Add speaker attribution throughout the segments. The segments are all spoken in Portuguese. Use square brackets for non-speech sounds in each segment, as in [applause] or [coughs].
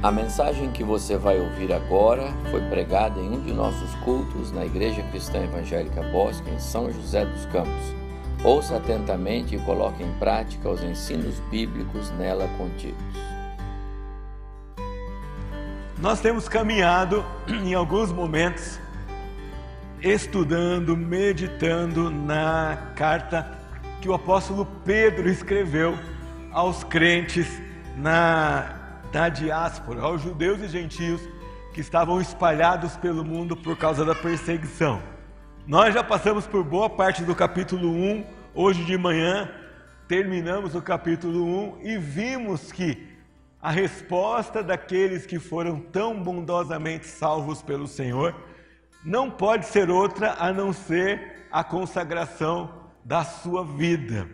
Speaker 1: A mensagem que você vai ouvir agora foi pregada em um de nossos cultos na Igreja Cristã Evangélica Bosque, em São José dos Campos. Ouça atentamente e coloque em prática os ensinos bíblicos nela contidos.
Speaker 2: Nós temos caminhado [clears throat] em alguns momentos estudando, meditando na carta que o apóstolo Pedro escreveu aos crentes na da diáspora, aos judeus e gentios que estavam espalhados pelo mundo por causa da perseguição. Nós já passamos por boa parte do capítulo 1, hoje de manhã terminamos o capítulo 1 e vimos que a resposta daqueles que foram tão bondosamente salvos pelo Senhor não pode ser outra a não ser a consagração da sua vida.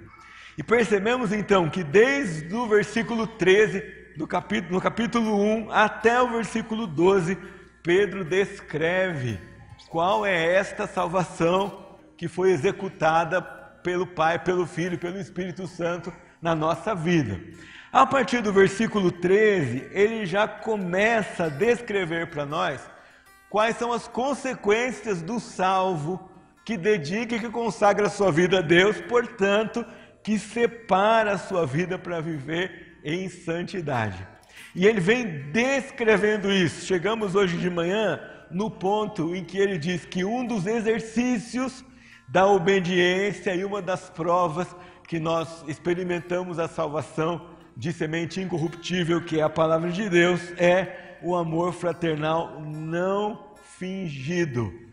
Speaker 2: E percebemos então que desde o versículo 13 do capítulo, no capítulo 1 até o versículo 12, Pedro descreve qual é esta salvação que foi executada pelo Pai, pelo Filho pelo Espírito Santo na nossa vida. A partir do versículo 13, ele já começa a descrever para nós quais são as consequências do salvo que dedica e que consagra a sua vida a Deus, portanto, que separa a sua vida para viver em santidade. E ele vem descrevendo isso. Chegamos hoje de manhã no ponto em que ele diz que um dos exercícios da obediência e uma das provas que nós experimentamos a salvação de semente incorruptível, que é a palavra de Deus, é o amor fraternal não fingido.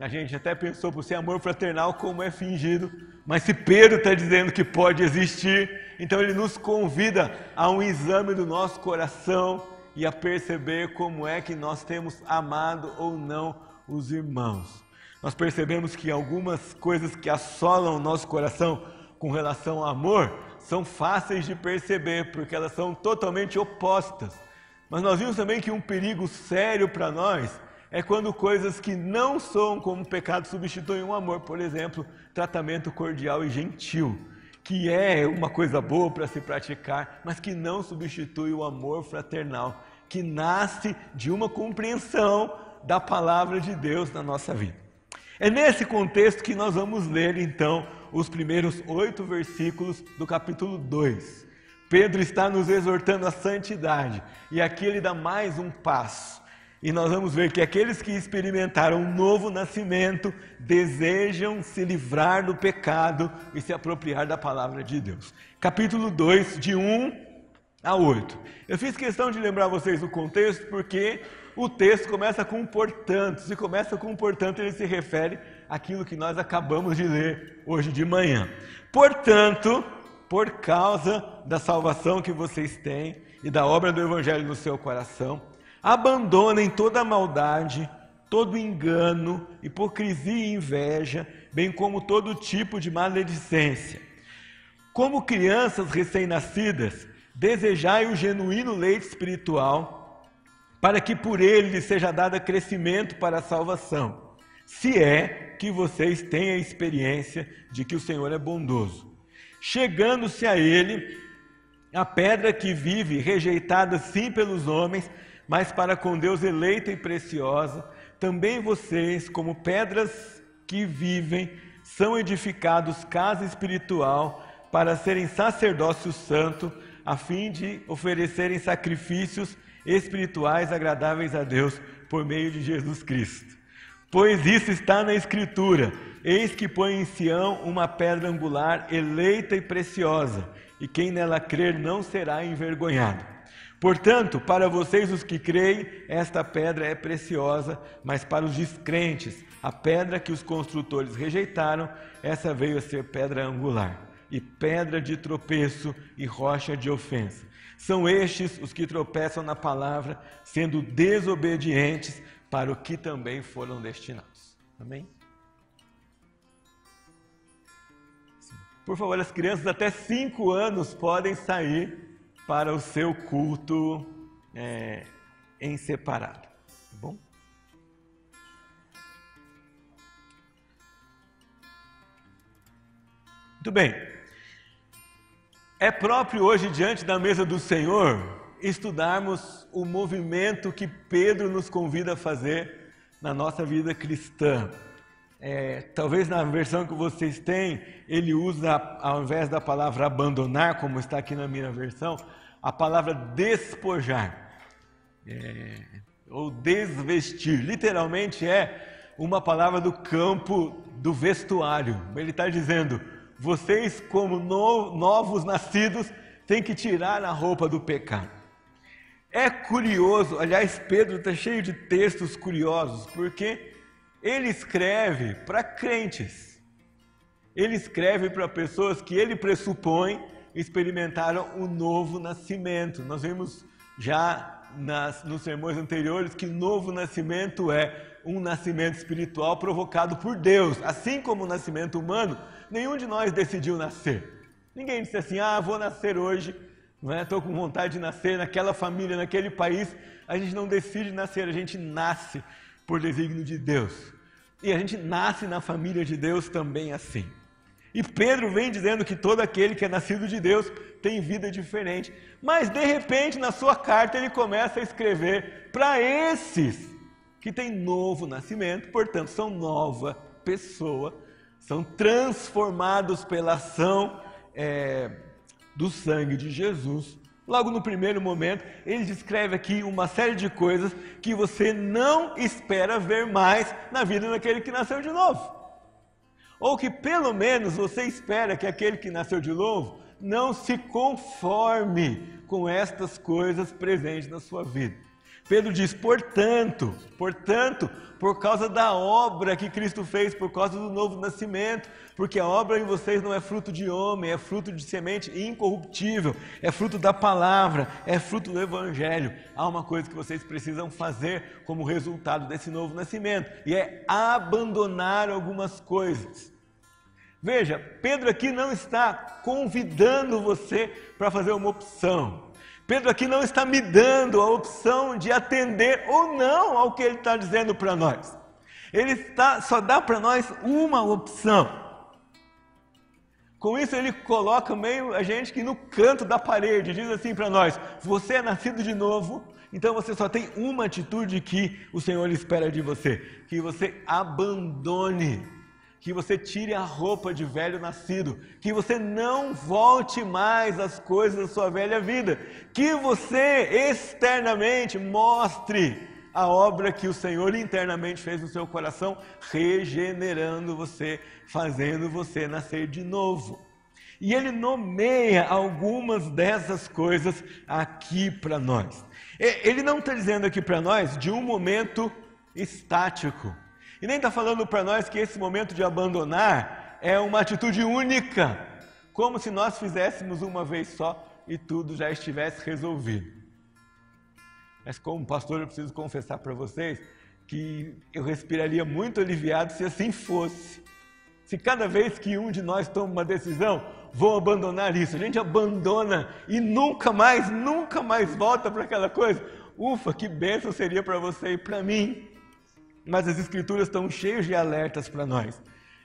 Speaker 2: A gente até pensou por ser amor fraternal como é fingido, mas se Pedro está dizendo que pode existir, então ele nos convida a um exame do nosso coração e a perceber como é que nós temos amado ou não os irmãos. Nós percebemos que algumas coisas que assolam o nosso coração com relação ao amor são fáceis de perceber, porque elas são totalmente opostas. Mas nós vimos também que um perigo sério para nós é quando coisas que não são como pecado substituem o amor, por exemplo, tratamento cordial e gentil, que é uma coisa boa para se praticar, mas que não substitui o amor fraternal, que nasce de uma compreensão da palavra de Deus na nossa vida. É nesse contexto que nós vamos ler então os primeiros oito versículos do capítulo 2. Pedro está nos exortando à santidade e aqui ele dá mais um passo. E nós vamos ver que aqueles que experimentaram um novo nascimento desejam se livrar do pecado e se apropriar da palavra de Deus. Capítulo 2, de 1 a 8. Eu fiz questão de lembrar vocês o contexto porque o texto começa com portanto. Se começa com portanto, ele se refere àquilo que nós acabamos de ler hoje de manhã. Portanto, por causa da salvação que vocês têm e da obra do Evangelho no seu coração, Abandonem toda maldade, todo engano, hipocrisia e inveja, bem como todo tipo de maledicência. Como crianças recém-nascidas, desejai o genuíno leite espiritual, para que por ele lhe seja dado crescimento para a salvação, se é que vocês têm a experiência de que o Senhor é bondoso. Chegando-se a ele, a pedra que vive, rejeitada sim pelos homens, mas para com Deus eleita e preciosa, também vocês, como pedras que vivem, são edificados casa espiritual para serem sacerdócio santo, a fim de oferecerem sacrifícios espirituais agradáveis a Deus por meio de Jesus Cristo. Pois isso está na Escritura: Eis que põe em Sião uma pedra angular eleita e preciosa, e quem nela crer não será envergonhado. Portanto, para vocês os que creem, esta pedra é preciosa, mas para os descrentes, a pedra que os construtores rejeitaram, essa veio a ser pedra angular, e pedra de tropeço e rocha de ofensa. São estes os que tropeçam na palavra, sendo desobedientes para o que também foram destinados. Amém? Por favor, as crianças até 5 anos podem sair para o seu culto é, em separado. Tá bom? Muito bem. É próprio hoje, diante da mesa do Senhor, estudarmos o movimento que Pedro nos convida a fazer na nossa vida cristã. É, talvez na versão que vocês têm, ele usa, ao invés da palavra abandonar, como está aqui na minha versão, a palavra despojar, é, ou desvestir. Literalmente é uma palavra do campo do vestuário. Ele está dizendo: vocês, como no, novos nascidos, têm que tirar a roupa do pecado. É curioso, aliás, Pedro está cheio de textos curiosos, porque ele escreve para crentes. Ele escreve para pessoas que ele pressupõe experimentaram o novo nascimento. Nós vimos já nas, nos sermões anteriores que novo nascimento é um nascimento espiritual provocado por Deus. Assim como o nascimento humano, nenhum de nós decidiu nascer. Ninguém disse assim: ah, vou nascer hoje, estou é? com vontade de nascer naquela família, naquele país. A gente não decide nascer, a gente nasce por desígnio de Deus. E a gente nasce na família de Deus também assim. E Pedro vem dizendo que todo aquele que é nascido de Deus tem vida diferente. Mas de repente, na sua carta, ele começa a escrever para esses que têm novo nascimento, portanto, são nova pessoa, são transformados pela ação é, do sangue de Jesus Logo no primeiro momento, ele descreve aqui uma série de coisas que você não espera ver mais na vida daquele que nasceu de novo. Ou que pelo menos você espera que aquele que nasceu de novo não se conforme com estas coisas presentes na sua vida. Pedro diz: portanto, portanto, por causa da obra que Cristo fez, por causa do novo nascimento, porque a obra em vocês não é fruto de homem, é fruto de semente incorruptível, é fruto da palavra, é fruto do evangelho. Há uma coisa que vocês precisam fazer como resultado desse novo nascimento, e é abandonar algumas coisas. Veja, Pedro aqui não está convidando você para fazer uma opção. Pedro aqui não está me dando a opção de atender ou não ao que ele está dizendo para nós. Ele está, só dá para nós uma opção. Com isso ele coloca meio a gente que no canto da parede diz assim para nós: você é nascido de novo, então você só tem uma atitude que o Senhor espera de você, que você abandone que você tire a roupa de velho nascido, que você não volte mais às coisas da sua velha vida, que você externamente mostre a obra que o Senhor internamente fez no seu coração, regenerando você, fazendo você nascer de novo. E ele nomeia algumas dessas coisas aqui para nós. Ele não está dizendo aqui para nós de um momento estático e nem está falando para nós que esse momento de abandonar é uma atitude única, como se nós fizéssemos uma vez só e tudo já estivesse resolvido. Mas como pastor, eu preciso confessar para vocês que eu respiraria muito aliviado se assim fosse. Se cada vez que um de nós toma uma decisão, vou abandonar isso, a gente abandona e nunca mais, nunca mais volta para aquela coisa. Ufa, que bênção seria para você e para mim. Mas as Escrituras estão cheias de alertas para nós,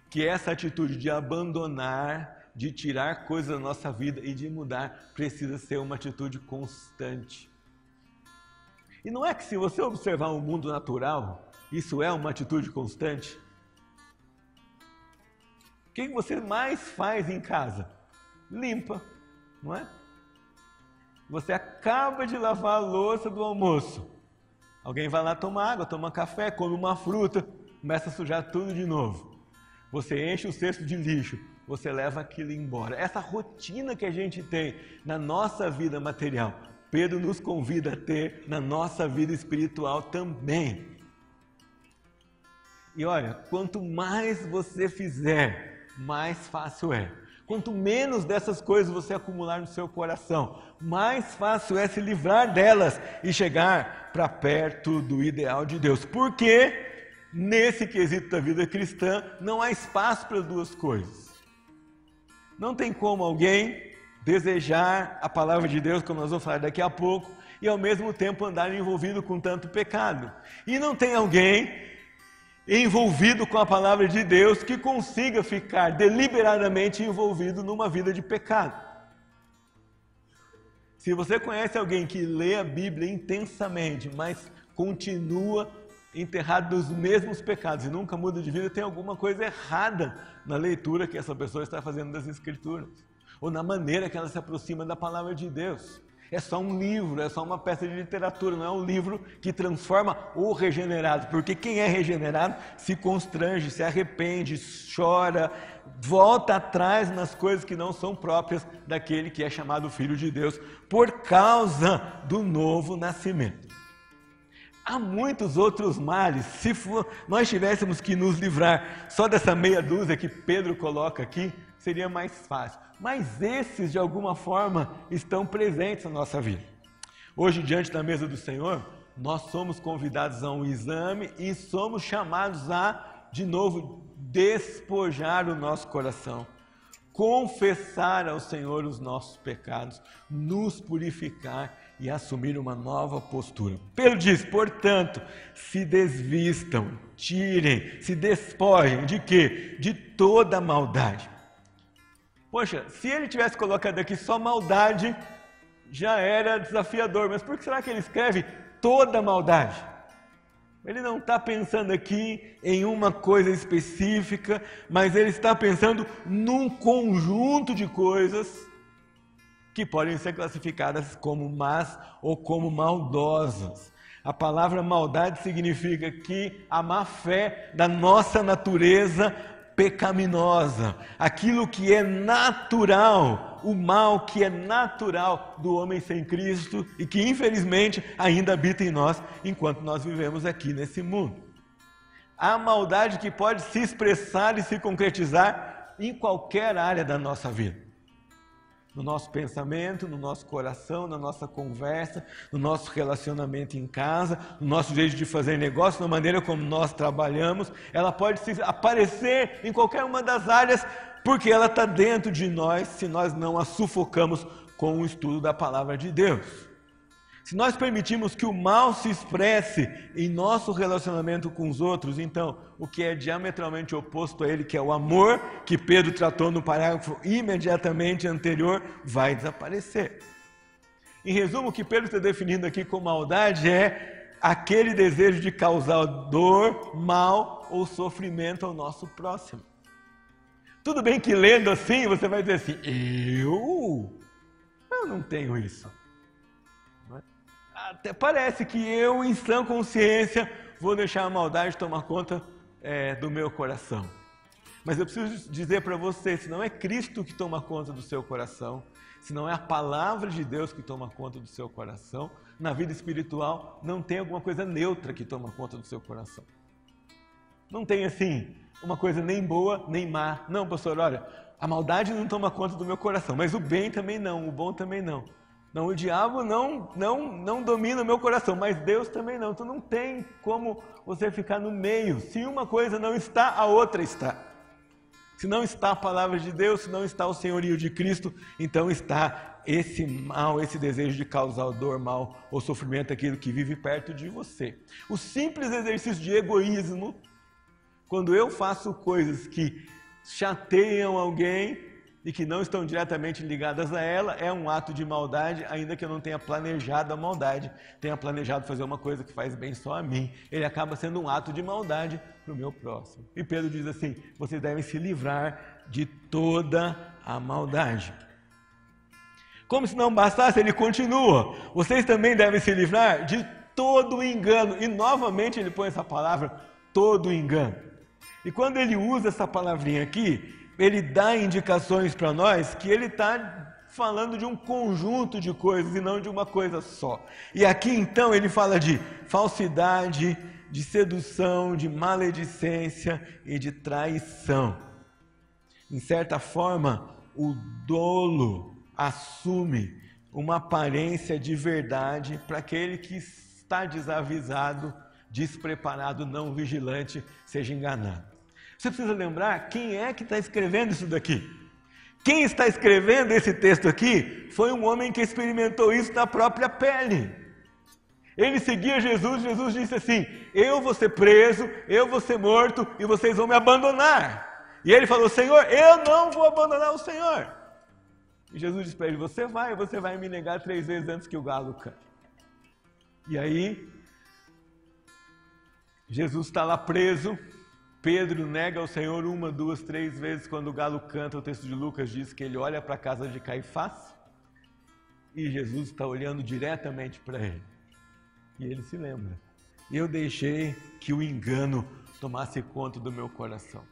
Speaker 2: que essa atitude de abandonar, de tirar coisas da nossa vida e de mudar, precisa ser uma atitude constante. E não é que se você observar o mundo natural, isso é uma atitude constante? O que você mais faz em casa? Limpa, não é? Você acaba de lavar a louça do almoço. Alguém vai lá tomar água, toma café, come uma fruta, começa a sujar tudo de novo. Você enche o cesto de lixo, você leva aquilo embora. Essa rotina que a gente tem na nossa vida material, Pedro nos convida a ter na nossa vida espiritual também. E olha, quanto mais você fizer, mais fácil é. Quanto menos dessas coisas você acumular no seu coração, mais fácil é se livrar delas e chegar para perto do ideal de Deus. Porque nesse quesito da vida cristã não há espaço para duas coisas. Não tem como alguém desejar a palavra de Deus, como nós vamos falar daqui a pouco, e ao mesmo tempo andar envolvido com tanto pecado. E não tem alguém envolvido com a palavra de Deus que consiga ficar deliberadamente envolvido numa vida de pecado. Se você conhece alguém que lê a Bíblia intensamente, mas continua enterrado nos mesmos pecados e nunca muda de vida, tem alguma coisa errada na leitura que essa pessoa está fazendo das Escrituras, ou na maneira que ela se aproxima da palavra de Deus. É só um livro, é só uma peça de literatura, não é um livro que transforma o regenerado, porque quem é regenerado se constrange, se arrepende, chora, volta atrás nas coisas que não são próprias daquele que é chamado Filho de Deus, por causa do novo nascimento. Há muitos outros males. Se for, nós tivéssemos que nos livrar só dessa meia dúzia que Pedro coloca aqui, seria mais fácil. Mas esses, de alguma forma, estão presentes na nossa vida. Hoje, diante da mesa do Senhor, nós somos convidados a um exame e somos chamados a, de novo, despojar o nosso coração, confessar ao Senhor os nossos pecados, nos purificar e assumir uma nova postura. Pedro diz, portanto, se desvistam, tirem, se despojem de quê? De toda maldade. Poxa, se ele tivesse colocado aqui só maldade, já era desafiador, mas por que será que ele escreve toda maldade? Ele não está pensando aqui em uma coisa específica, mas ele está pensando num conjunto de coisas que podem ser classificadas como más ou como maldosas. A palavra maldade significa que a má fé da nossa natureza pecaminosa, aquilo que é natural, o mal que é natural do homem sem Cristo e que infelizmente ainda habita em nós enquanto nós vivemos aqui nesse mundo. A maldade que pode se expressar e se concretizar em qualquer área da nossa vida no nosso pensamento, no nosso coração, na nossa conversa, no nosso relacionamento em casa, no nosso jeito de fazer negócio, na maneira como nós trabalhamos. Ela pode aparecer em qualquer uma das áreas, porque ela está dentro de nós se nós não a sufocamos com o estudo da palavra de Deus. Se nós permitimos que o mal se expresse em nosso relacionamento com os outros, então o que é diametralmente oposto a ele, que é o amor, que Pedro tratou no parágrafo imediatamente anterior, vai desaparecer. Em resumo, o que Pedro está definindo aqui com maldade é aquele desejo de causar dor, mal ou sofrimento ao nosso próximo. Tudo bem que lendo assim você vai dizer assim: eu? Eu não tenho isso até parece que eu, em sã consciência, vou deixar a maldade tomar conta é, do meu coração. Mas eu preciso dizer para você: se não é Cristo que toma conta do seu coração, se não é a palavra de Deus que toma conta do seu coração, na vida espiritual não tem alguma coisa neutra que toma conta do seu coração. Não tem assim, uma coisa nem boa nem má. Não, pastor, olha, a maldade não toma conta do meu coração, mas o bem também não, o bom também não. Não, o diabo não, não, não domina o meu coração, mas Deus também não. Então não tem como você ficar no meio. Se uma coisa não está, a outra está. Se não está a palavra de Deus, se não está o senhorio de Cristo, então está esse mal, esse desejo de causar dor, mal ou sofrimento aquilo que vive perto de você. O simples exercício de egoísmo, quando eu faço coisas que chateiam alguém, e que não estão diretamente ligadas a ela, é um ato de maldade, ainda que eu não tenha planejado a maldade, tenha planejado fazer uma coisa que faz bem só a mim. Ele acaba sendo um ato de maldade para o meu próximo. E Pedro diz assim: vocês devem se livrar de toda a maldade. Como se não bastasse, ele continua: vocês também devem se livrar de todo o engano. E novamente ele põe essa palavra, todo engano. E quando ele usa essa palavrinha aqui, ele dá indicações para nós que ele está falando de um conjunto de coisas e não de uma coisa só. E aqui então ele fala de falsidade, de sedução, de maledicência e de traição. Em certa forma, o dolo assume uma aparência de verdade para aquele que está desavisado, despreparado, não vigilante, seja enganado. Você precisa lembrar quem é que está escrevendo isso daqui. Quem está escrevendo esse texto aqui foi um homem que experimentou isso na própria pele. Ele seguia Jesus, Jesus disse assim: Eu vou ser preso, eu vou ser morto e vocês vão me abandonar. E ele falou: Senhor, eu não vou abandonar o Senhor. E Jesus disse para ele: Você vai, você vai me negar três vezes antes que o galo cante. E aí, Jesus está lá preso. Pedro nega o Senhor uma, duas, três vezes. Quando o galo canta, o texto de Lucas diz que ele olha para a casa de Caifás e Jesus está olhando diretamente para ele. E ele se lembra: Eu deixei que o engano tomasse conta do meu coração.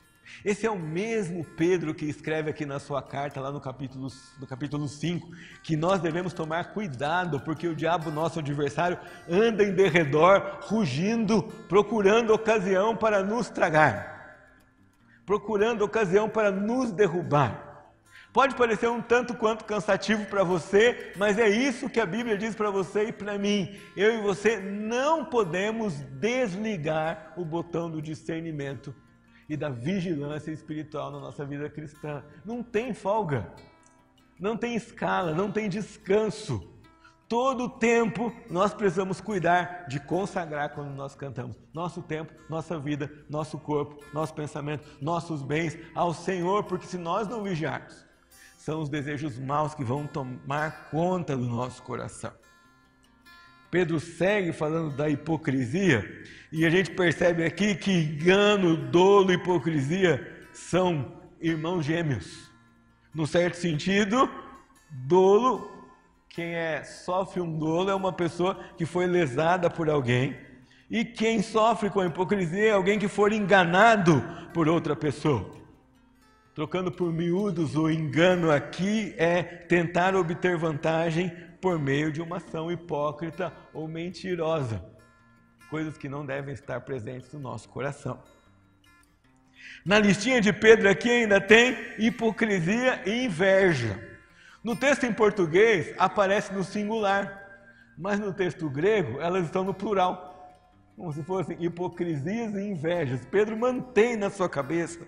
Speaker 2: Esse é o mesmo Pedro que escreve aqui na sua carta, lá no capítulo, no capítulo 5, que nós devemos tomar cuidado, porque o diabo, nosso adversário, anda em derredor, rugindo, procurando ocasião para nos tragar, procurando ocasião para nos derrubar. Pode parecer um tanto quanto cansativo para você, mas é isso que a Bíblia diz para você e para mim. Eu e você não podemos desligar o botão do discernimento e da vigilância espiritual na nossa vida cristã. Não tem folga, não tem escala, não tem descanso. Todo tempo nós precisamos cuidar de consagrar quando nós cantamos. Nosso tempo, nossa vida, nosso corpo, nosso pensamento, nossos bens ao Senhor, porque se nós não vigiarmos, são os desejos maus que vão tomar conta do nosso coração. Pedro segue falando da hipocrisia, e a gente percebe aqui que engano, dolo e hipocrisia são irmãos gêmeos. No certo sentido, dolo, quem é, sofre um dolo é uma pessoa que foi lesada por alguém, e quem sofre com a hipocrisia é alguém que for enganado por outra pessoa. Trocando por miúdos, o engano aqui é tentar obter vantagem por meio de uma ação hipócrita ou mentirosa, coisas que não devem estar presentes no nosso coração. Na listinha de Pedro aqui ainda tem hipocrisia e inveja. No texto em português aparece no singular, mas no texto grego elas estão no plural, como se fossem hipocrisias e invejas. Pedro mantém na sua cabeça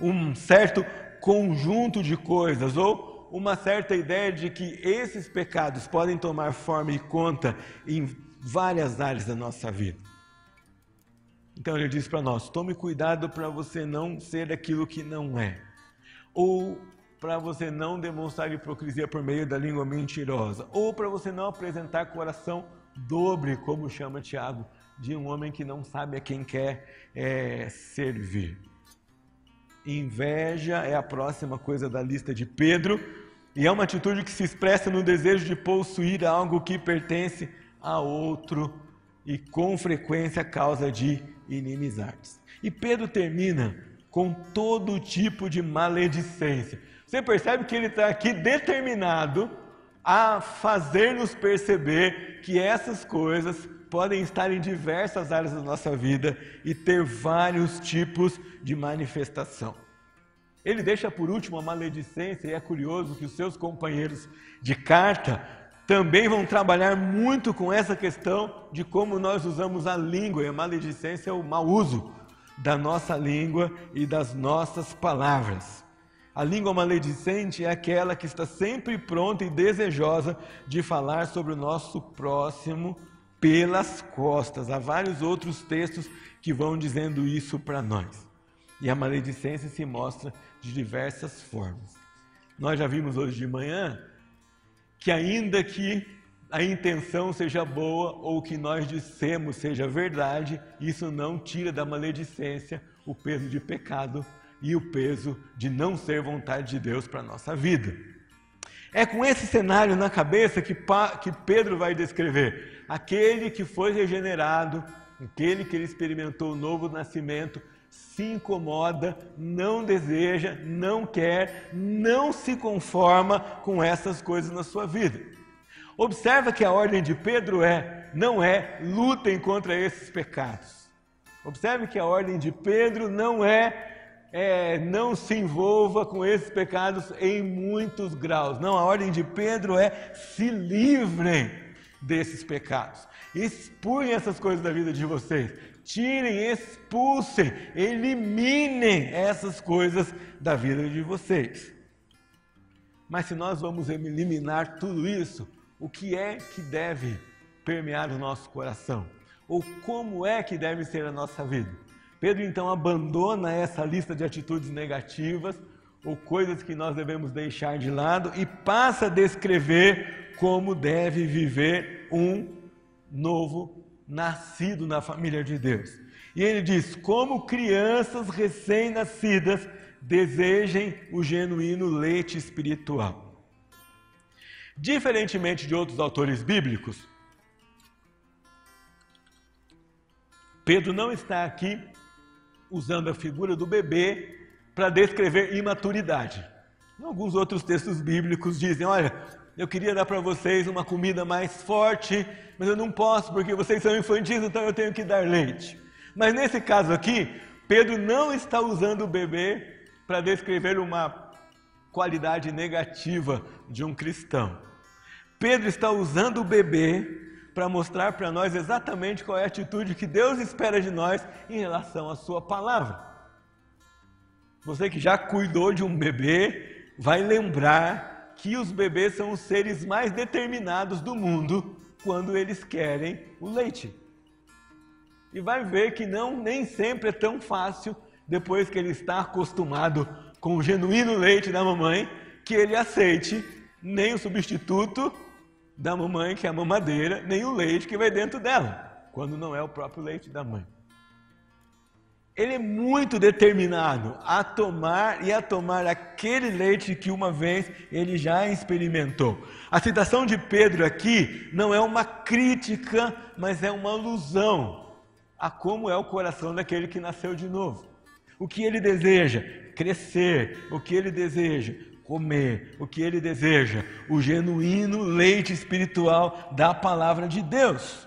Speaker 2: um certo conjunto de coisas ou uma certa ideia de que esses pecados podem tomar forma e conta em várias áreas da nossa vida. Então ele diz para nós: tome cuidado para você não ser aquilo que não é, ou para você não demonstrar hipocrisia por meio da língua mentirosa, ou para você não apresentar coração dobre, como chama Tiago, de um homem que não sabe a quem quer é, servir. Inveja é a próxima coisa da lista de Pedro, e é uma atitude que se expressa no desejo de possuir algo que pertence a outro e com frequência causa de inimizades. E Pedro termina com todo tipo de maledicência. Você percebe que ele está aqui determinado a fazer-nos perceber que essas coisas podem estar em diversas áreas da nossa vida e ter vários tipos de manifestação. Ele deixa por último a maledicência, e é curioso que os seus companheiros de carta também vão trabalhar muito com essa questão de como nós usamos a língua, e a maledicência é o mau uso da nossa língua e das nossas palavras. A língua maledicente é aquela que está sempre pronta e desejosa de falar sobre o nosso próximo pelas costas. Há vários outros textos que vão dizendo isso para nós. E a maledicência se mostra de diversas formas. Nós já vimos hoje de manhã que, ainda que a intenção seja boa ou que nós dissemos seja verdade, isso não tira da maledicência o peso de pecado e o peso de não ser vontade de Deus para a nossa vida. É com esse cenário na cabeça que, que Pedro vai descrever aquele que foi regenerado, aquele que ele experimentou o novo nascimento, se incomoda, não deseja, não quer, não se conforma com essas coisas na sua vida. Observa que a ordem de Pedro é, não é, lutem contra esses pecados. Observe que a ordem de Pedro não é, é, não se envolva com esses pecados em muitos graus. Não, a ordem de Pedro é se livrem desses pecados. Expurem essas coisas da vida de vocês tirem, expulsem, eliminem essas coisas da vida de vocês. Mas se nós vamos eliminar tudo isso, o que é que deve permear o nosso coração? Ou como é que deve ser a nossa vida? Pedro então abandona essa lista de atitudes negativas, ou coisas que nós devemos deixar de lado e passa a descrever como deve viver um novo nascido na família de Deus. E ele diz: como crianças recém-nascidas desejem o genuíno leite espiritual. Diferentemente de outros autores bíblicos, Pedro não está aqui usando a figura do bebê para descrever imaturidade. Alguns outros textos bíblicos dizem: olha, eu queria dar para vocês uma comida mais forte, mas eu não posso porque vocês são infantis, então eu tenho que dar leite. Mas nesse caso aqui, Pedro não está usando o bebê para descrever uma qualidade negativa de um cristão. Pedro está usando o bebê para mostrar para nós exatamente qual é a atitude que Deus espera de nós em relação à Sua palavra. Você que já cuidou de um bebê, vai lembrar que os bebês são os seres mais determinados do mundo quando eles querem o leite. E vai ver que não nem sempre é tão fácil depois que ele está acostumado com o genuíno leite da mamãe, que ele aceite nem o substituto da mamãe, que é a mamadeira, nem o leite que vai dentro dela, quando não é o próprio leite da mãe. Ele é muito determinado a tomar e a tomar aquele leite que uma vez ele já experimentou. A citação de Pedro aqui não é uma crítica, mas é uma alusão a como é o coração daquele que nasceu de novo. O que ele deseja? Crescer. O que ele deseja? Comer. O que ele deseja? O genuíno leite espiritual da palavra de Deus.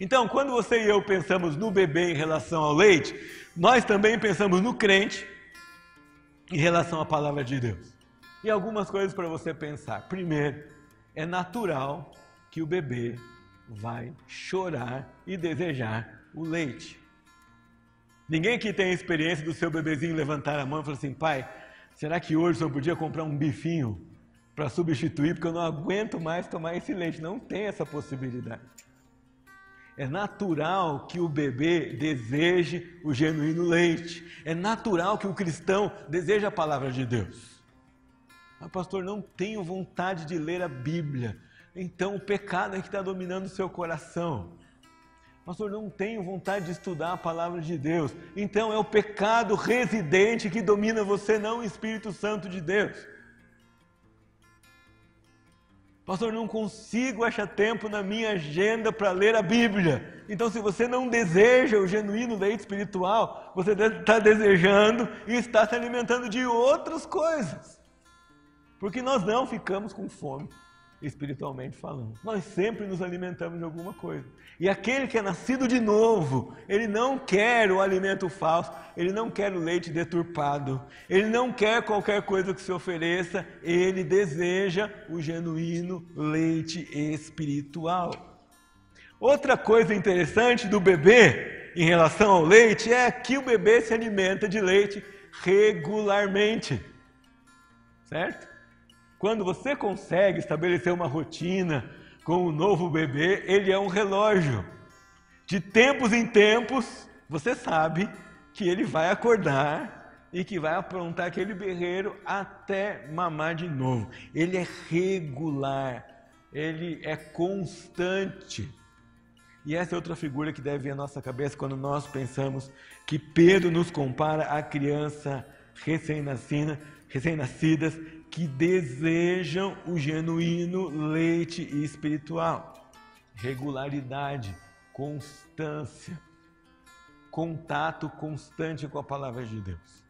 Speaker 2: Então, quando você e eu pensamos no bebê em relação ao leite, nós também pensamos no crente em relação à palavra de Deus. E algumas coisas para você pensar. Primeiro, é natural que o bebê vai chorar e desejar o leite. Ninguém aqui tem a experiência do seu bebezinho levantar a mão e falar assim: pai, será que hoje eu podia comprar um bifinho para substituir, porque eu não aguento mais tomar esse leite? Não tem essa possibilidade. É natural que o bebê deseje o genuíno leite. É natural que o cristão deseje a palavra de Deus. Mas, pastor, não tenho vontade de ler a Bíblia. Então o pecado é que está dominando o seu coração. Pastor, não tenho vontade de estudar a palavra de Deus. Então é o pecado residente que domina você, não o Espírito Santo de Deus. Pastor, não consigo achar tempo na minha agenda para ler a Bíblia. Então, se você não deseja o genuíno leite espiritual, você está desejando e está se alimentando de outras coisas. Porque nós não ficamos com fome espiritualmente falando. Nós sempre nos alimentamos de alguma coisa. E aquele que é nascido de novo, ele não quer o alimento falso, ele não quer o leite deturpado, ele não quer qualquer coisa que se ofereça, ele deseja o genuíno leite espiritual. Outra coisa interessante do bebê em relação ao leite é que o bebê se alimenta de leite regularmente. Certo? Quando você consegue estabelecer uma rotina com o novo bebê, ele é um relógio. De tempos em tempos, você sabe que ele vai acordar e que vai aprontar aquele berreiro até mamar de novo. Ele é regular, ele é constante. E essa é outra figura que deve vir à nossa cabeça quando nós pensamos que Pedro nos compara à criança recém-nascida, recém-nascidas que desejam o genuíno leite espiritual. Regularidade, constância, contato constante com a palavra de Deus.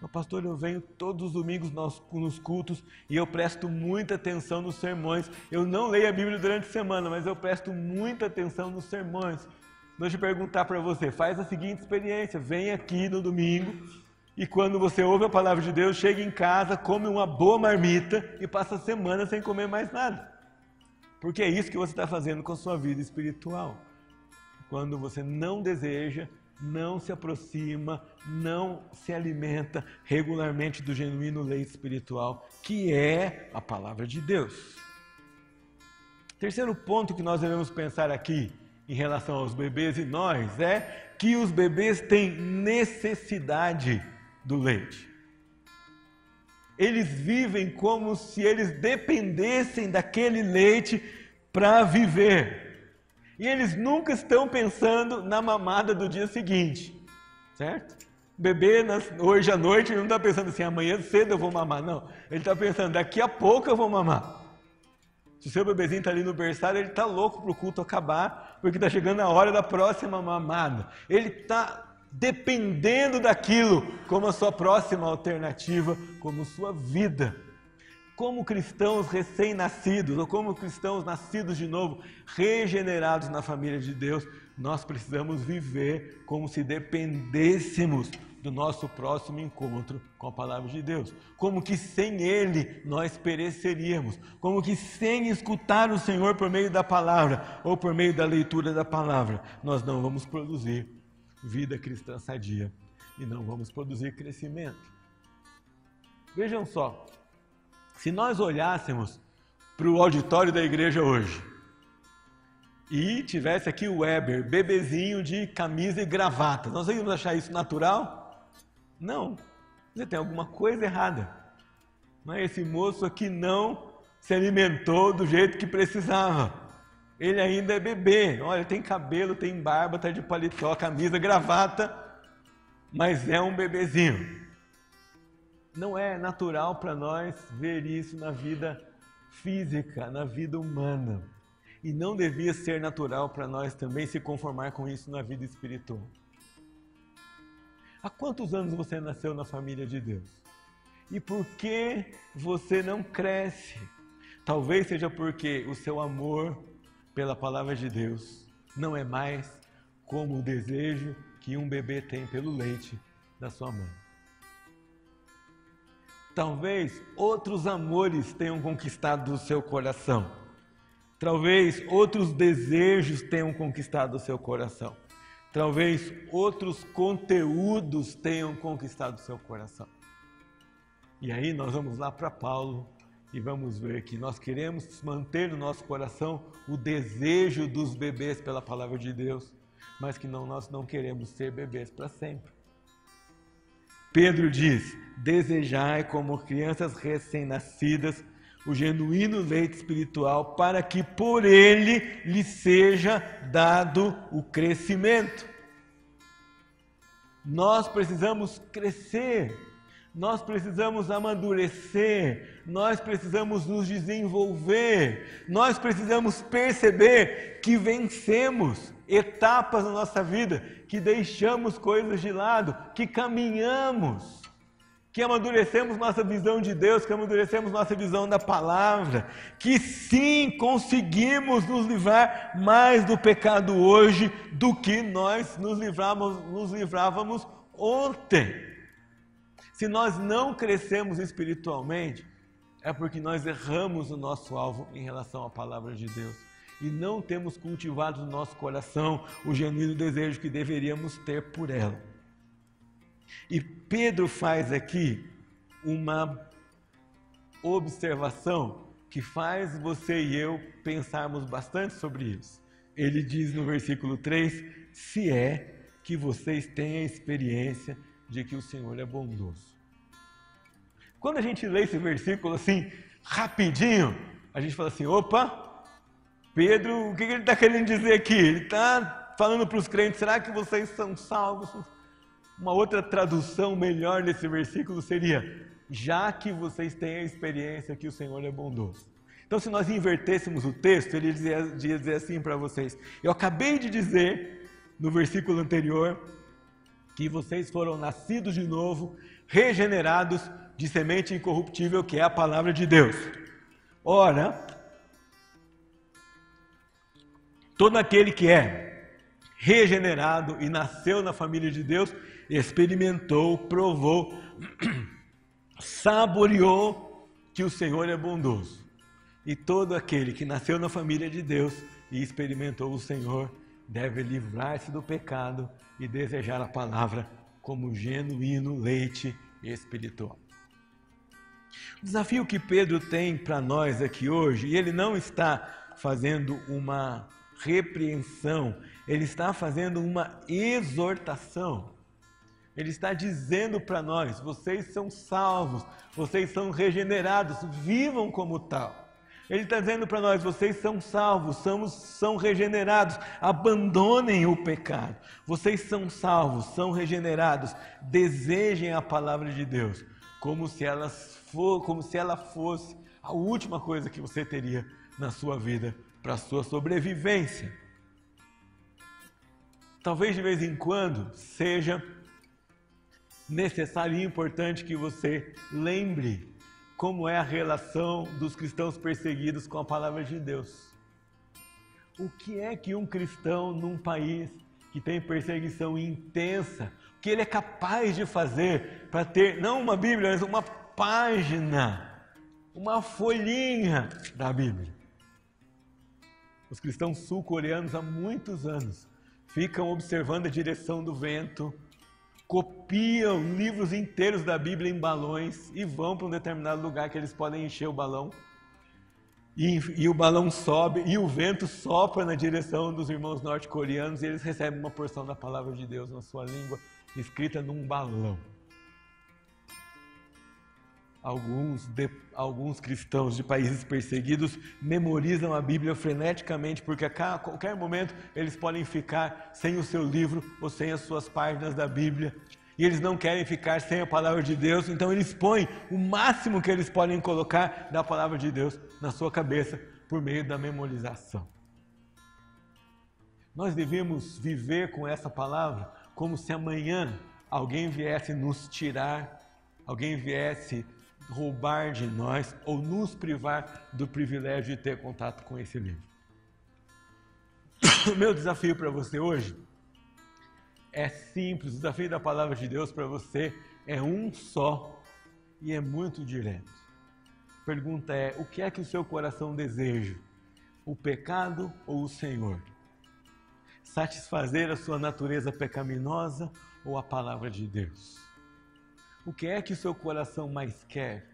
Speaker 2: Meu pastor, eu venho todos os domingos nos cultos e eu presto muita atenção nos sermões. Eu não leio a Bíblia durante a semana, mas eu presto muita atenção nos sermões. Deixa eu perguntar para você, faz a seguinte experiência, vem aqui no domingo, e quando você ouve a palavra de Deus, chega em casa, come uma boa marmita e passa a semana sem comer mais nada. Porque é isso que você está fazendo com a sua vida espiritual. Quando você não deseja, não se aproxima, não se alimenta regularmente do genuíno leite espiritual, que é a palavra de Deus. Terceiro ponto que nós devemos pensar aqui em relação aos bebês e nós é que os bebês têm necessidade do leite. Eles vivem como se eles dependessem daquele leite para viver. E eles nunca estão pensando na mamada do dia seguinte, certo? O bebê hoje à noite não está pensando assim, amanhã cedo eu vou mamar, não. Ele está pensando, daqui a pouco eu vou mamar. Se o seu bebezinho está ali no berçário, ele está louco para o culto acabar, porque está chegando a hora da próxima mamada. Ele está dependendo daquilo como a sua próxima alternativa, como sua vida. Como cristãos recém-nascidos, ou como cristãos nascidos de novo, regenerados na família de Deus, nós precisamos viver como se dependêssemos do nosso próximo encontro com a palavra de Deus. Como que sem Ele nós pereceríamos. Como que sem escutar o Senhor por meio da palavra ou por meio da leitura da palavra, nós não vamos produzir vida cristã sadia e não vamos produzir crescimento. Vejam só, se nós olhássemos para o auditório da igreja hoje e tivesse aqui o Weber, bebezinho de camisa e gravata, nós íamos achar isso natural? Não. Você tem alguma coisa errada. Mas esse moço aqui não se alimentou do jeito que precisava. Ele ainda é bebê. Olha, tem cabelo, tem barba, tá de paletó, camisa, gravata, mas é um bebezinho. Não é natural para nós ver isso na vida física, na vida humana. E não devia ser natural para nós também se conformar com isso na vida espiritual. Há quantos anos você nasceu na família de Deus? E por que você não cresce? Talvez seja porque o seu amor pela palavra de Deus não é mais como o desejo que um bebê tem pelo leite da sua mãe. Talvez outros amores tenham conquistado o seu coração. Talvez outros desejos tenham conquistado o seu coração. Talvez outros conteúdos tenham conquistado o seu coração. E aí nós vamos lá para Paulo e vamos ver que nós queremos manter no nosso coração o desejo dos bebês pela palavra de Deus, mas que não, nós não queremos ser bebês para sempre. Pedro diz: Desejai como crianças recém-nascidas o genuíno leite espiritual, para que por ele lhe seja dado o crescimento. Nós precisamos crescer nós precisamos amadurecer, nós precisamos nos desenvolver, nós precisamos perceber que vencemos etapas na nossa vida, que deixamos coisas de lado, que caminhamos, que amadurecemos nossa visão de Deus, que amadurecemos nossa visão da palavra, que sim conseguimos nos livrar mais do pecado hoje do que nós nos livrávamos, nos livrávamos ontem. Se nós não crescemos espiritualmente, é porque nós erramos o nosso alvo em relação à palavra de Deus e não temos cultivado no nosso coração o genuíno desejo que deveríamos ter por ela. E Pedro faz aqui uma observação que faz você e eu pensarmos bastante sobre isso. Ele diz no versículo 3: Se é que vocês têm a experiência de que o Senhor é bondoso. Quando a gente lê esse versículo assim, rapidinho, a gente fala assim: opa, Pedro, o que ele está querendo dizer aqui? Ele está falando para os crentes: será que vocês são salvos? Uma outra tradução melhor nesse versículo seria: já que vocês têm a experiência que o Senhor é bondoso. Então, se nós invertêssemos o texto, ele dizia, dizer assim para vocês: Eu acabei de dizer no versículo anterior que vocês foram nascidos de novo, regenerados de semente incorruptível, que é a palavra de Deus. Ora, todo aquele que é regenerado e nasceu na família de Deus, experimentou, provou, [clears throat] saboreou que o Senhor é bondoso. E todo aquele que nasceu na família de Deus e experimentou o Senhor deve livrar-se do pecado e desejar a palavra como genuíno leite espiritual. O desafio que Pedro tem para nós aqui hoje, e ele não está fazendo uma repreensão, ele está fazendo uma exortação. Ele está dizendo para nós: vocês são salvos, vocês são regenerados, vivam como tal. Ele está dizendo para nós: vocês são salvos, somos, são regenerados, abandonem o pecado. Vocês são salvos, são regenerados, desejem a palavra de Deus, como se, elas for, como se ela fosse a última coisa que você teria na sua vida para a sua sobrevivência. Talvez de vez em quando seja necessário e importante que você lembre como é a relação dos cristãos perseguidos com a palavra de Deus. O que é que um cristão num país que tem perseguição intensa, o que ele é capaz de fazer para ter não uma Bíblia, mas uma página, uma folhinha da Bíblia? Os cristãos sul-coreanos há muitos anos ficam observando a direção do vento, copiam livros inteiros da Bíblia em balões e vão para um determinado lugar que eles podem encher o balão. E, e, o balão sobe e o vento sopra na direção dos irmãos norte-coreanos e eles recebem uma porção da palavra de Deus na sua língua, escrita num balão. Alguns, de, alguns cristãos de países perseguidos memorizam a Bíblia freneticamente, porque a qualquer momento eles podem ficar sem o seu livro ou sem as suas páginas da Bíblia. E eles não querem ficar sem a palavra de Deus, então eles põem o máximo que eles podem colocar da palavra de Deus na sua cabeça por meio da memorização. Nós devemos viver com essa palavra como se amanhã alguém viesse nos tirar, alguém viesse roubar de nós ou nos privar do privilégio de ter contato com esse livro. O [coughs] meu desafio para você hoje é simples, o desafio da palavra de Deus para você é um só e é muito direto. A pergunta é: o que é que o seu coração deseja? O pecado ou o Senhor? Satisfazer a sua natureza pecaminosa ou a palavra de Deus? O que é que o seu coração mais quer?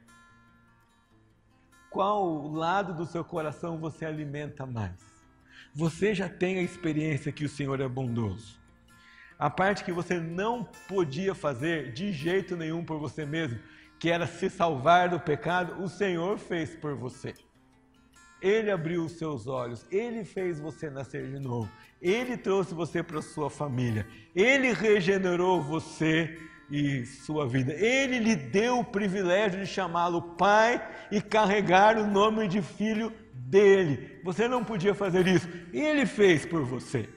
Speaker 2: Qual lado do seu coração você alimenta mais? Você já tem a experiência que o Senhor é bondoso. A parte que você não podia fazer de jeito nenhum por você mesmo, que era se salvar do pecado, o Senhor fez por você. Ele abriu os seus olhos, ele fez você nascer de novo, ele trouxe você para sua família, ele regenerou você e sua vida. Ele lhe deu o privilégio de chamá-lo pai e carregar o nome de filho dele. Você não podia fazer isso. Ele fez por você.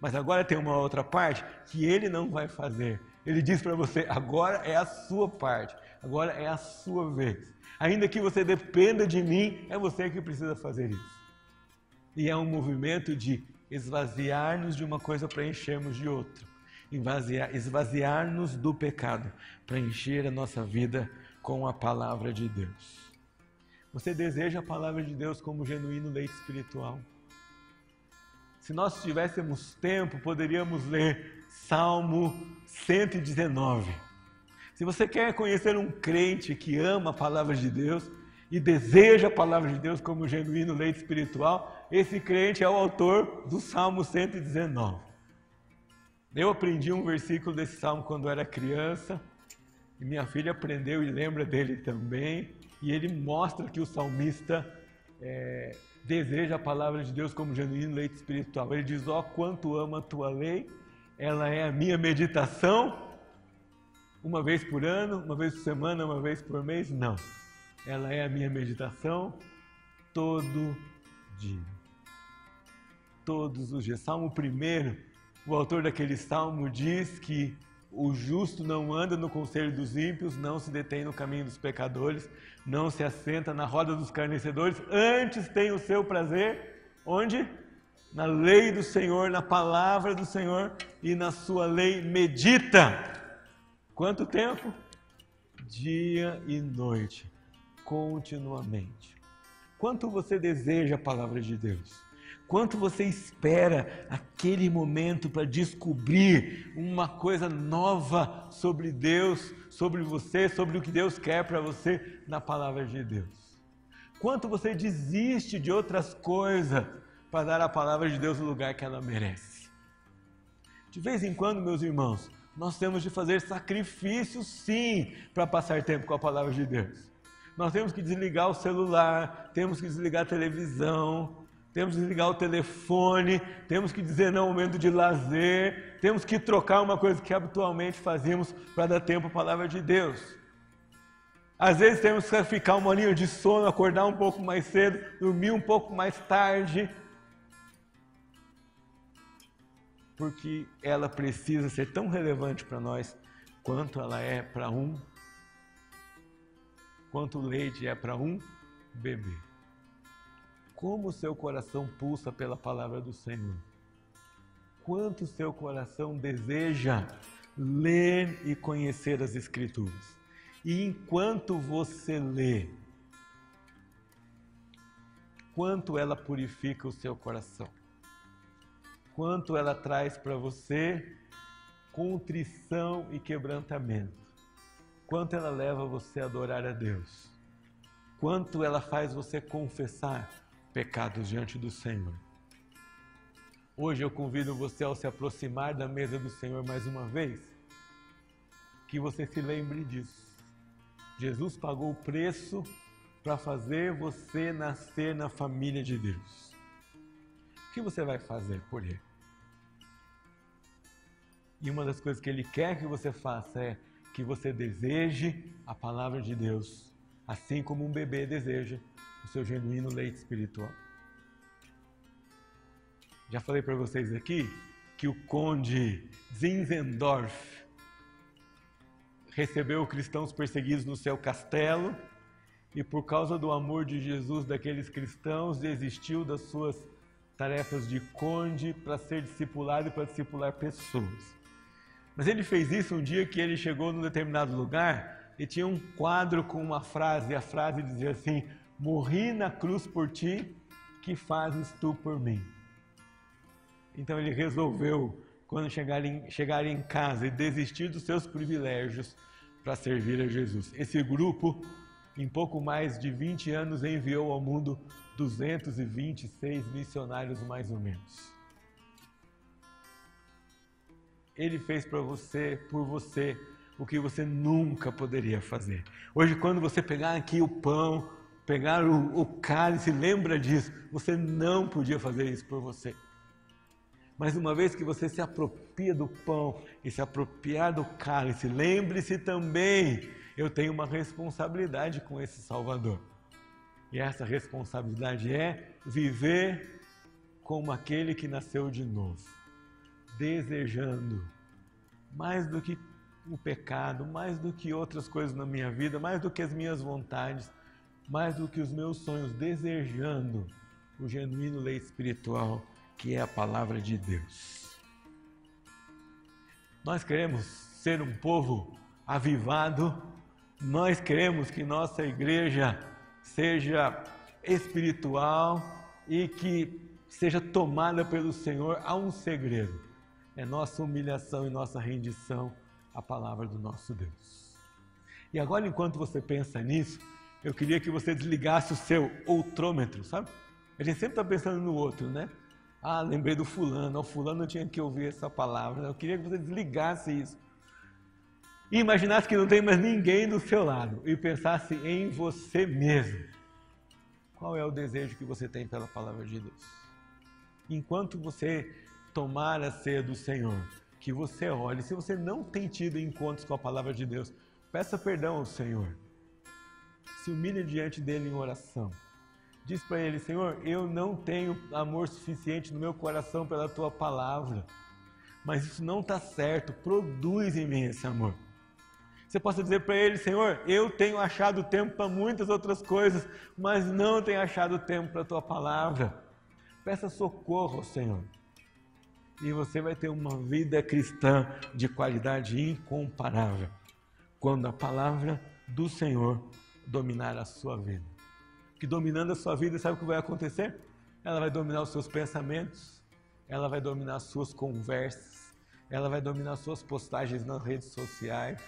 Speaker 2: Mas agora tem uma outra parte que ele não vai fazer. Ele diz para você: agora é a sua parte, agora é a sua vez. Ainda que você dependa de mim, é você que precisa fazer isso. E é um movimento de esvaziar-nos de uma coisa para enchermos de outra esvaziar-nos do pecado, para encher a nossa vida com a palavra de Deus. Você deseja a palavra de Deus como genuíno leite espiritual? Se nós tivéssemos tempo, poderíamos ler Salmo 119. Se você quer conhecer um crente que ama a palavra de Deus e deseja a palavra de Deus como genuíno leite espiritual, esse crente é o autor do Salmo 119. Eu aprendi um versículo desse salmo quando era criança, e minha filha aprendeu e lembra dele também, e ele mostra que o salmista é, deseja a palavra de Deus como genuíno leite espiritual. Ele diz: Ó, oh, quanto amo a tua lei, ela é a minha meditação, uma vez por ano, uma vez por semana, uma vez por mês? Não. Ela é a minha meditação todo dia. Todos os dias. Salmo 1 o autor daquele salmo diz que o justo não anda no conselho dos ímpios, não se detém no caminho dos pecadores, não se assenta na roda dos carnecedores, antes tem o seu prazer onde? Na lei do Senhor, na palavra do Senhor e na sua lei medita. Quanto tempo? Dia e noite, continuamente. Quanto você deseja a palavra de Deus? Quanto você espera aquele momento para descobrir uma coisa nova sobre Deus, sobre você, sobre o que Deus quer para você na palavra de Deus? Quanto você desiste de outras coisas para dar a palavra de Deus o lugar que ela merece? De vez em quando, meus irmãos, Nós temos de fazer sacrifícios, sim, para passar tempo com a palavra de Deus. Nós temos que desligar o celular, temos que desligar a televisão, temos que desligar o telefone, temos que dizer não ao momento de lazer, temos que trocar uma coisa que habitualmente fazíamos para dar tempo à palavra de Deus. Às vezes temos que ficar uma horinha de sono, acordar um pouco mais cedo, dormir um pouco mais tarde, porque ela precisa ser tão relevante para nós quanto ela é para um, quanto o leite é para um bebê. Como o seu coração pulsa pela palavra do Senhor? Quanto o seu coração deseja ler e conhecer as Escrituras? E enquanto você lê, quanto ela purifica o seu coração, quanto ela traz para você contrição e quebrantamento, quanto ela leva você a adorar a Deus, quanto ela faz você confessar pecados diante do Senhor. Hoje eu convido você ao se aproximar da mesa do Senhor mais uma vez, que você se lembre disso Jesus pagou o preço para fazer você nascer na família de Deus. O que você vai fazer por Ele? E uma das coisas que Ele quer que você faça é que você deseje a palavra de Deus, assim como um bebê deseja o seu genuíno leite espiritual. Já falei para vocês aqui que o conde Zinzendorf recebeu cristãos perseguidos no seu castelo e, por causa do amor de Jesus daqueles cristãos, desistiu das suas tarefas de conde para ser discipulado e para discipular pessoas. Mas ele fez isso um dia que ele chegou num determinado lugar e tinha um quadro com uma frase, e a frase dizia assim: Morri na cruz por ti, que fazes tu por mim? Então ele resolveu quando chegar em, chegar em casa e desistir dos seus privilégios para servir a Jesus. Esse grupo, em pouco mais de 20 anos, enviou ao mundo 226 missionários, mais ou menos. Ele fez para você, por você, o que você nunca poderia fazer. Hoje, quando você pegar aqui o pão, pegar o, o cálice, lembra disso. Você não podia fazer isso por você. Mas uma vez que você se apropria do pão e se apropriar do cálice, lembre-se também, eu tenho uma responsabilidade com esse Salvador. E essa responsabilidade é viver como aquele que nasceu de novo, desejando mais do que o pecado, mais do que outras coisas na minha vida, mais do que as minhas vontades, mais do que os meus sonhos, desejando o genuíno leite espiritual que é a palavra de Deus. Nós queremos ser um povo avivado, nós queremos que nossa igreja seja espiritual e que seja tomada pelo Senhor a um segredo. É nossa humilhação e nossa rendição à palavra do nosso Deus. E agora, enquanto você pensa nisso, eu queria que você desligasse o seu outrômetro, sabe? A gente sempre está pensando no outro, né? Ah, lembrei do fulano, o fulano tinha que ouvir essa palavra. Eu queria que você desligasse isso. E imaginasse que não tem mais ninguém do seu lado e pensasse em você mesmo. Qual é o desejo que você tem pela palavra de Deus? Enquanto você tomar a ceia do Senhor, que você olhe, se você não tem tido encontros com a palavra de Deus, peça perdão ao Senhor. Se humilhe diante dele em oração diz para ele: Senhor, eu não tenho amor suficiente no meu coração pela tua palavra, mas isso não está certo, produz em mim esse amor. Você possa dizer para ele: Senhor, eu tenho achado tempo para muitas outras coisas, mas não tenho achado tempo para a tua palavra. Peça socorro ao Senhor. E você vai ter uma vida cristã de qualidade incomparável quando a palavra do Senhor dominar a sua vida que dominando a sua vida, sabe o que vai acontecer? Ela vai dominar os seus pensamentos, ela vai dominar as suas conversas, ela vai dominar as suas postagens nas redes sociais,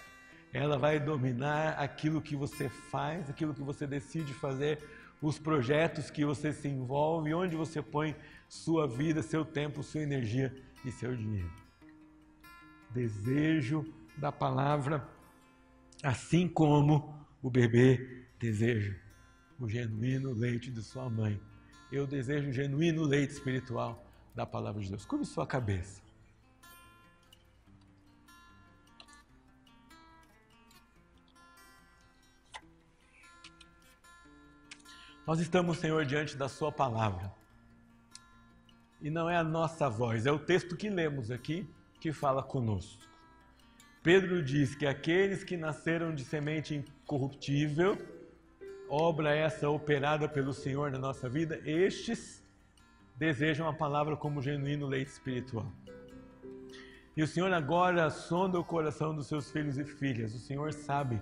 Speaker 2: ela vai dominar aquilo que você faz, aquilo que você decide fazer, os projetos que você se envolve, onde você põe sua vida, seu tempo, sua energia e seu dinheiro. desejo da palavra, assim como o bebê deseja o genuíno leite de sua mãe. Eu desejo o genuíno leite espiritual da palavra de Deus. Cube sua cabeça. Nós estamos, Senhor, diante da Sua palavra. E não é a nossa voz, é o texto que lemos aqui que fala conosco. Pedro diz que aqueles que nasceram de semente incorruptível, obra essa operada pelo Senhor na nossa vida, estes desejam a palavra como genuíno leite espiritual. E o Senhor agora sonda o coração dos seus filhos e filhas. O Senhor sabe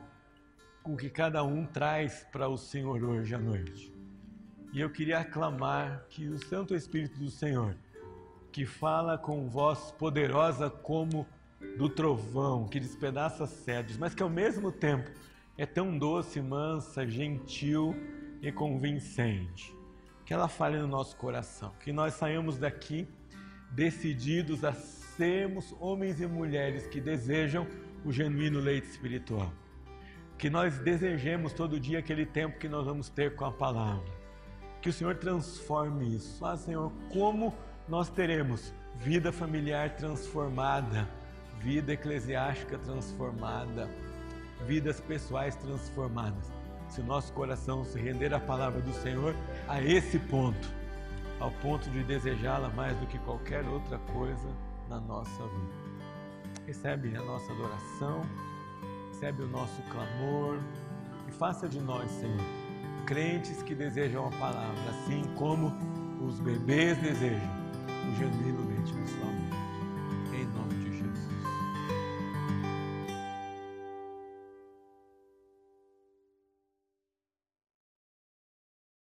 Speaker 2: o que cada um traz para o Senhor hoje à noite. E eu queria aclamar que o Santo Espírito do Senhor, que fala com voz poderosa como do trovão, que despedaça cedros, mas que ao mesmo tempo é tão doce, mansa, gentil e convincente. Que ela fale no nosso coração, que nós saímos daqui decididos a sermos homens e mulheres que desejam o genuíno leite espiritual que nós desejemos todo dia aquele tempo que nós vamos ter com a palavra. Que o Senhor transforme isso. Ah, Senhor, como nós teremos vida familiar transformada, vida eclesiástica transformada, vidas pessoais transformadas. Se o nosso coração se render à palavra do Senhor a esse ponto, ao ponto de desejá-la mais do que qualquer outra coisa na nossa vida. Recebe a nossa adoração recebe o nosso clamor e faça de nós, Senhor, crentes que desejam a palavra, assim como os bebês desejam o genuíno leite do seu amor.